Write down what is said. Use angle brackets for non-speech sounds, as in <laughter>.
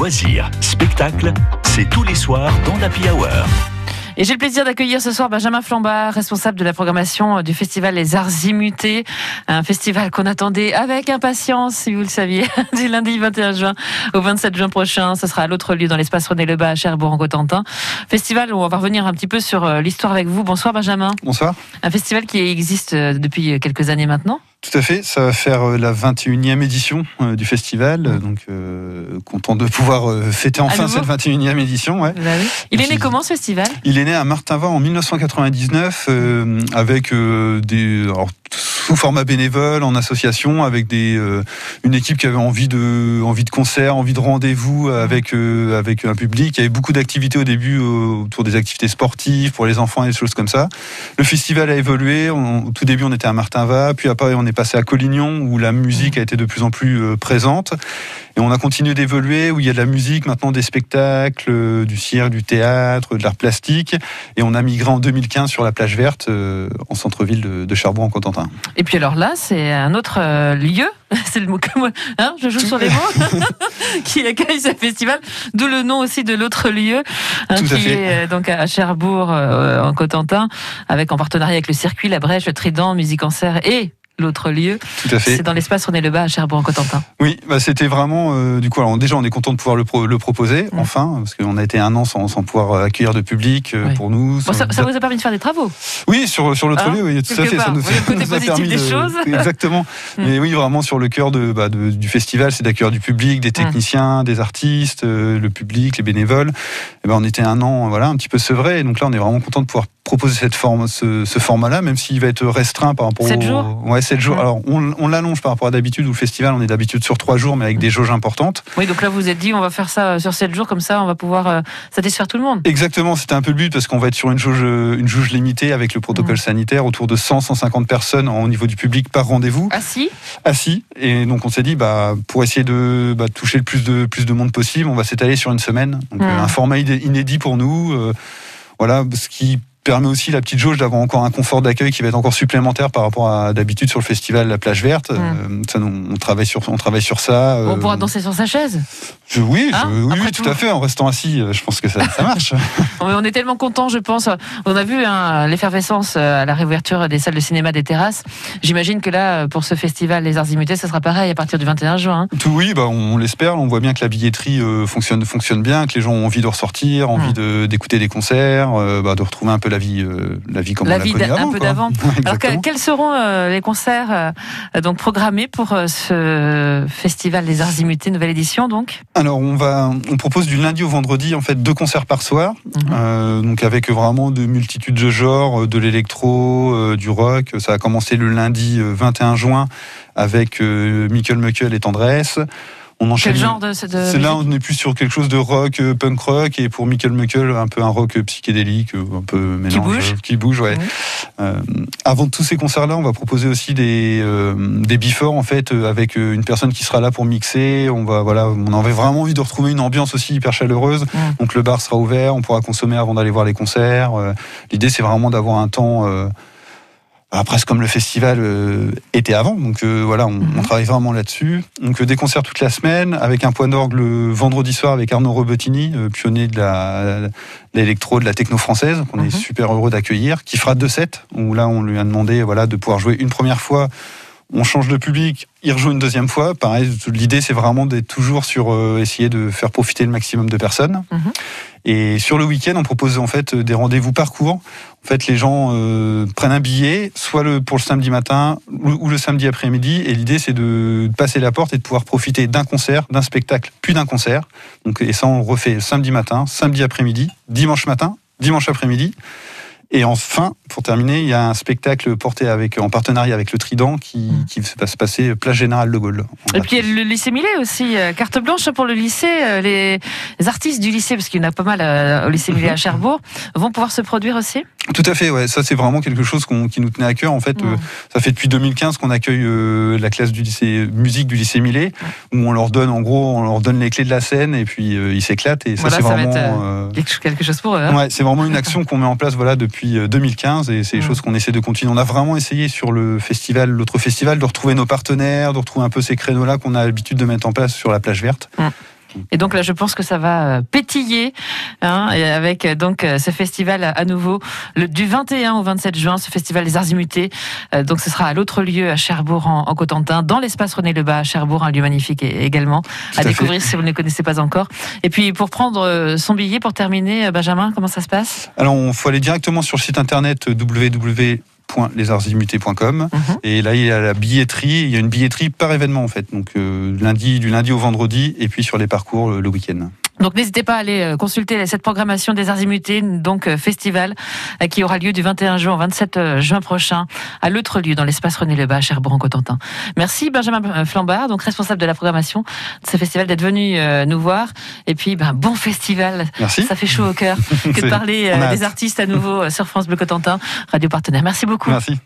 loisirs, spectacles, c'est tous les soirs dans l'Happy Hour. Et j'ai le plaisir d'accueillir ce soir Benjamin Flambard, responsable de la programmation du festival Les Arts Immutés, un festival qu'on attendait avec impatience, si vous le saviez, <laughs> du lundi 21 juin au 27 juin prochain. Ce sera à l'autre lieu dans l'espace René Lebas à Cherbourg en Cotentin. Festival où on va revenir un petit peu sur euh, l'histoire avec vous. Bonsoir Benjamin. Bonsoir. Un festival qui existe euh, depuis quelques années maintenant. Tout à fait, ça va faire euh, la 21e édition euh, du festival, Mmh. donc euh, content de pouvoir fêter enfin cette 21e édition. Ouais. Bah oui. Il est né comment ce festival? Il est né à Martinva en 1999 euh, avec euh, des alors, format bénévole en association avec des euh, une équipe qui avait envie de envie de concert, envie de rendez-vous avec euh, avec un public. Il y avait beaucoup d'activités au début autour des activités sportives pour les enfants et des choses comme ça. Le festival a évolué. Au tout début, on était à Martinva, puis après on est passé à Collignon où la musique a été de plus en plus euh, présente. Et on a continué d'évoluer, où il y a de la musique, maintenant des spectacles, du cirque, du théâtre, de l'art plastique. Et on a migré en 2015 sur la plage verte, en centre-ville de, Cherbourg, en Cotentin. Puis alors là, c'est un autre euh, lieu, <laughs> c'est le mot que moi, hein, je joue sur les mots, <laughs> <laughs> qui accueille ce festival, d'où le nom aussi de l'autre lieu, hein, qui fait. est euh, donc à Cherbourg, euh, en Cotentin, avec en partenariat avec le circuit, la Brèche, le Trident, Musique en Serre et l'autre lieu. Tout à fait. C'est dans l'espace René Lebas à Cherbourg, en Cotentin. Oui, bah, c'était vraiment, euh, du coup, alors déjà, on est content de pouvoir le, pro- le proposer, Mm. enfin, parce qu'on a été un an sans, sans pouvoir euh, accueillir de public euh, Oui. pour nous. Bon, ça, ça vous a permis de faire des travaux. Oui, sur, sur l'autre Hein, lieu, oui, tout à fait. part. Ça nous, Oui, le côté <laughs> nous a permis des de- choses. <laughs> Exactement. Mm. Mais oui, vraiment sur le cœur de, bah, de- du festival, c'est d'accueillir du public, des techniciens, des artistes, euh, le public, les bénévoles. Et ben, on était un an, voilà, un petit peu sevré. Et donc là, on est vraiment content de pouvoir proposer cette forme, ce, ce format-là, même s'il va être restreint par rapport Sept au- jours Ouais, 7 jours. Alors, on, on l'allonge par rapport à d'habitude, où le festival, on est d'habitude sur 3 jours, mais avec des jauges importantes. Oui, donc là, vous vous êtes dit, on va faire ça sur 7 jours, comme ça, on va pouvoir euh, satisfaire tout le monde. Exactement, c'était un peu le but parce qu'on va être sur une jauge, une jauge limitée avec le protocole sanitaire, autour de 100-150 personnes en- au niveau du public par rendez-vous, Ah si? Assis. Et donc on s'est dit, bah, pour essayer de bah, toucher le plus de, plus de monde possible, on va s'étaler sur une semaine. Donc euh, un format inédit pour nous. euh, voilà, ce qui permet aussi la petite jauge d'avoir encore un confort d'accueil qui va être encore supplémentaire par rapport à d'habitude sur le festival La Plage Verte. Euh, ça, on, travaille sur, on travaille sur ça. On euh, pourra danser sur sa chaise. je- oui, Hein, je- oui, après oui, tout. tout à fait. En restant assis, euh, je pense que ça, ça marche. <laughs> On est tellement contents, je pense. On a vu hein, l'effervescence à la réouverture des salles de cinéma, des terrasses. J'imagine que là, pour ce festival Les Arts Immutés, ça sera pareil à partir du 21 juin. hein. Tout oui, bah, on l'espère. On voit bien que la billetterie euh, fonctionne, fonctionne bien, que les gens ont envie de ressortir, envie de- d'écouter des concerts, euh, bah, de retrouver un peu la vie, euh, la vie comme La on l'a vie connue d'un- un avant. peu d'avant. <laughs> Alors, quels seront euh, les concerts euh, donc programmés pour ce festival Les Arts Immutés, nouvelle édition donc? Alors on va, on propose du lundi au vendredi en fait deux concerts par soir, Mhm. donc avec vraiment de multitudes de genres, de l'électro, du rock. Ça a commencé le lundi euh, 21 juin avec Michael Muckel et Tendresse. On enchaîne. Quel genre de, de C'est là, on est plus sur quelque chose de rock, euh, punk rock, et pour Michael Muckel, un peu un rock euh, psychédélique, euh, un peu mélange, bouge. euh, qui bouge, ouais. Mhm. Euh, avant tous ces concerts-là, on va proposer aussi des euh, des before en fait, avec une personne qui sera là pour mixer. On va, voilà, on avait vraiment envie de retrouver une ambiance aussi hyper chaleureuse. Mhm. Donc le bar sera ouvert, on pourra consommer avant d'aller voir les concerts. L'idée, c'est vraiment d'avoir un temps. Bah, presque comme le festival euh, était avant. Donc euh, voilà, on, Mhm. on travaille vraiment là-dessus. Donc euh, des concerts toute la semaine, avec un point d'orgue le vendredi soir avec Arnaud Robottini, euh, pionnier de la- de l'électro, de la techno française, qu'on Mhm. est super heureux d'accueillir, qui fera deux sets, où là on lui a demandé voilà, de pouvoir jouer une première fois. On change de public, il rejoue une deuxième fois. Pareil, l'idée c'est vraiment d'être toujours sur euh, essayer de faire profiter le maximum de personnes. Mhm. Et sur le week-end, on propose en fait des rendez-vous parcours. En fait, les gens euh, prennent un billet, soit pour le samedi matin ou, le samedi après-midi. Et l'idée, c'est de passer la porte et de pouvoir profiter d'un concert, d'un spectacle, puis d'un concert. Donc, et ça, on refait samedi matin, samedi après-midi, dimanche matin, dimanche après-midi. Et enfin, pour terminer, il y a un spectacle porté avec, en partenariat avec le Trident qui, qui va se passer place Générale de Gaulle. Et puis il y a le lycée Millet aussi, euh, carte blanche pour le lycée. euh, Les artistes du lycée, parce qu'il y en a pas mal euh, au lycée Millet à Cherbourg, vont pouvoir se produire aussi? Tout à fait, ouais. Ça, c'est vraiment quelque chose qui nous tenait à cœur. En fait, euh, ça fait depuis 2015 qu'on accueille euh, la classe du lycée musique du lycée Millet, où on leur donne, en gros, on leur donne les clés de la scène et puis euh, ils s'éclatent. Et ça, Voilà, c'est vraiment. euh, Quelque chose pour eux. hein. Ouais, c'est vraiment une action qu'on met en place voilà depuis euh, 2015 et c'est des choses qu'on essaie de continuer. On a vraiment essayé sur le festival, l'autre festival, de retrouver nos partenaires, de retrouver un peu ces créneaux-là qu'on a l'habitude de mettre en place sur la plage verte. Et donc là, je pense que ça va euh, pétiller hein, avec euh, donc euh, ce festival à nouveau le, du 21 au 27 juin, ce festival des Arts Immutés. donc ce sera à l'autre lieu à Cherbourg en, Cotentin, dans l'espace René Lebas à Cherbourg, un lieu magnifique également à, découvrir si vous ne le connaissez pas encore. Et puis pour prendre son billet, pour terminer, Benjamin, comment ça se passe? Alors, il faut aller directement sur le site internet www mhm. et là il y a la billetterie, il y a une billetterie par événement en fait, donc lundi du lundi au vendredi et puis sur les parcours le week-end. Donc n'hésitez pas à aller euh, consulter cette programmation des Arts Immutés, donc euh, festival euh, qui aura lieu du 21 juin au 27 juin prochain à l'autre lieu dans l'espace René Lebas à Cherbourg-en-Cotentin. Merci Benjamin Flambard, donc responsable de la programmation de ce festival, d'être venu nous voir. Et puis ben, bon festival. Merci. Ça fait chaud au cœur <laughs> que de parler des artistes à nouveau sur France Bleu Cotentin, radio partenaire. Merci beaucoup. Merci.